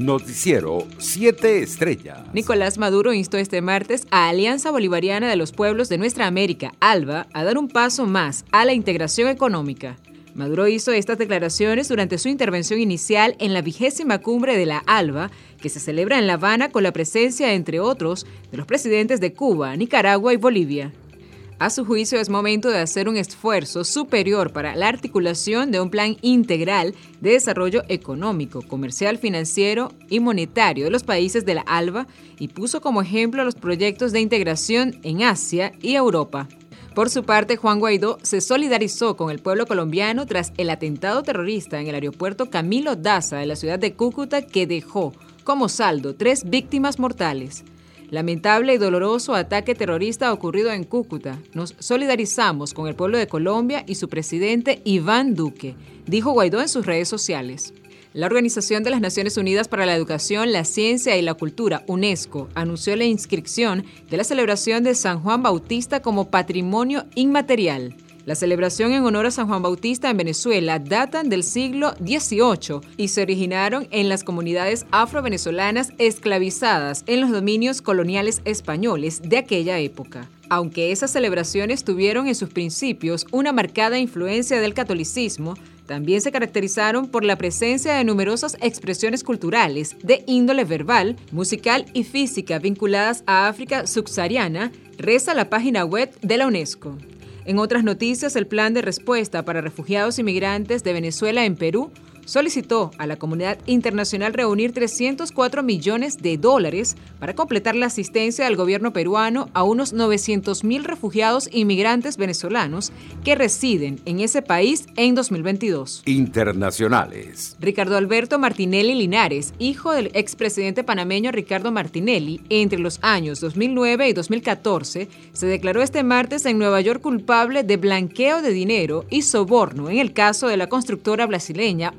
Noticiero 7 Estrellas. Nicolás Maduro instó este martes a Alianza Bolivariana de los Pueblos de Nuestra América, ALBA, a dar un paso más a la integración económica. Maduro hizo estas declaraciones durante su intervención inicial en la vigésima cumbre de la ALBA, que se celebra en La Habana con la presencia, entre otros, de los presidentes de Cuba, Nicaragua y Bolivia. A su juicio es momento de hacer un esfuerzo superior para la articulación de un plan integral de desarrollo económico, comercial, financiero y monetario de los países de la ALBA y puso como ejemplo los proyectos de integración en Asia y Europa. Por su parte, Juan Guaidó se solidarizó con el pueblo colombiano tras el atentado terrorista en el aeropuerto Camilo Daza de la ciudad de Cúcuta que dejó como saldo tres víctimas mortales. Lamentable y doloroso ataque terrorista ocurrido en Cúcuta. Nos solidarizamos con el pueblo de Colombia y su presidente Iván Duque, dijo Guaidó en sus redes sociales. La Organización de las Naciones Unidas para la Educación, la Ciencia y la Cultura, UNESCO, anunció la inscripción de la celebración de San Juan Bautista como patrimonio inmaterial. La celebración en honor a San Juan Bautista en Venezuela datan del siglo XVIII y se originaron en las comunidades afro-venezolanas esclavizadas en los dominios coloniales españoles de aquella época. Aunque esas celebraciones tuvieron en sus principios una marcada influencia del catolicismo, también se caracterizaron por la presencia de numerosas expresiones culturales de índole verbal, musical y física vinculadas a África subsahariana, reza la página web de la UNESCO. En otras noticias, el Plan de Respuesta para Refugiados y Migrantes de Venezuela en Perú solicitó a la comunidad internacional reunir 304 millones de dólares para completar la asistencia del gobierno peruano a unos 900 mil refugiados inmigrantes venezolanos que residen en ese país en 2022. Internacionales. Ricardo Alberto Martinelli Linares, hijo del expresidente panameño Ricardo Martinelli, entre los años 2009 y 2014, se declaró este martes en Nueva York culpable de blanqueo de dinero y soborno en el caso de la constructora brasileña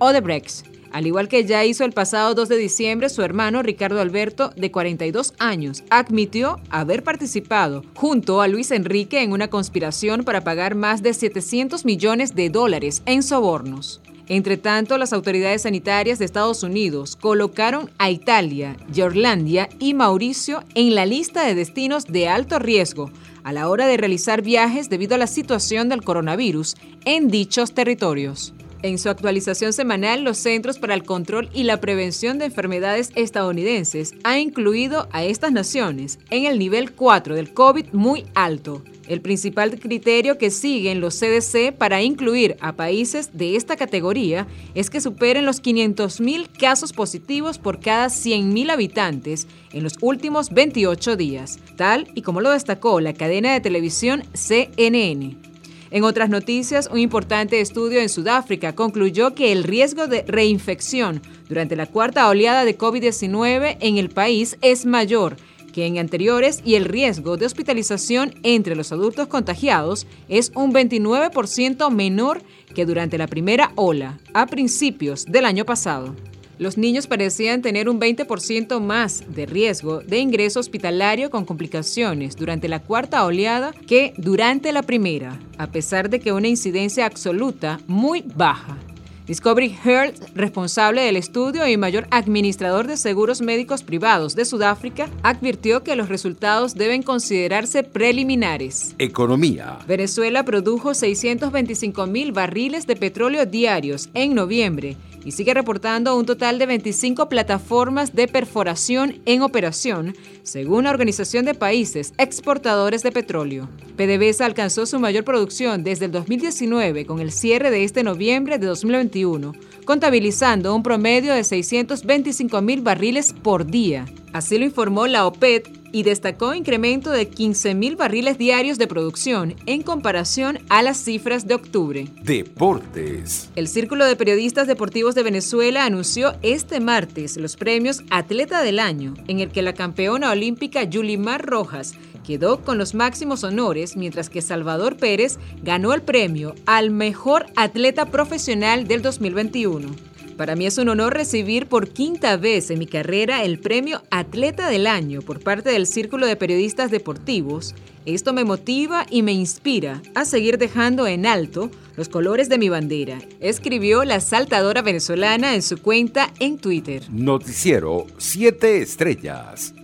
Al igual que ya hizo el pasado 2 de diciembre, su hermano Ricardo Alberto, de 42 años, admitió haber participado junto a Luis Enrique en una conspiración para pagar más de 700 millones de dólares en sobornos. Entre tanto, las autoridades sanitarias de Estados Unidos colocaron a Italia, Yorlandia y Mauricio en la lista de destinos de alto riesgo a la hora de realizar viajes debido a la situación del coronavirus en dichos territorios. En su actualización semanal, los Centros para el Control y la Prevención de Enfermedades estadounidenses ha incluido a estas naciones en el nivel 4 del COVID muy alto. El principal criterio que siguen los CDC para incluir a países de esta categoría es que superen los 500.000 casos positivos por cada 100.000 habitantes en los últimos 28 días, tal y como lo destacó la cadena de televisión CNN. En otras noticias, un importante estudio en Sudáfrica concluyó que el riesgo de reinfección durante la cuarta oleada de COVID-19 en el país es mayor que en anteriores y el riesgo de hospitalización entre los adultos contagiados es un 29% menor que durante la primera ola, a principios del año pasado los niños parecían tener un 20% más de riesgo de ingreso hospitalario con complicaciones durante la cuarta oleada que durante la primera, a pesar de que una incidencia absoluta muy baja. Discovery Health, responsable del estudio y mayor administrador de seguros médicos privados de Sudáfrica, advirtió que los resultados deben considerarse preliminares. Economía. Venezuela produjo 625 mil barriles de petróleo diarios en noviembre y sigue reportando un total de 25 plataformas de perforación en operación, según la Organización de Países Exportadores de Petróleo. PDVSA alcanzó su mayor producción desde el 2019 con el cierre de este noviembre de 2021, contabilizando un promedio de 625 mil barriles por día. Así lo informó la OPED y destacó incremento de 15.000 barriles diarios de producción en comparación a las cifras de octubre. Deportes. El Círculo de Periodistas Deportivos de Venezuela anunció este martes los premios Atleta del Año, en el que la campeona olímpica Yulimar Rojas quedó con los máximos honores, mientras que Salvador Pérez ganó el premio al mejor atleta profesional del 2021. Para mí es un honor recibir por quinta vez en mi carrera el premio Atleta del Año por parte del Círculo de Periodistas Deportivos. Esto me motiva y me inspira a seguir dejando en alto los colores de mi bandera, escribió la saltadora venezolana en su cuenta en Twitter. Noticiero 7 Estrellas.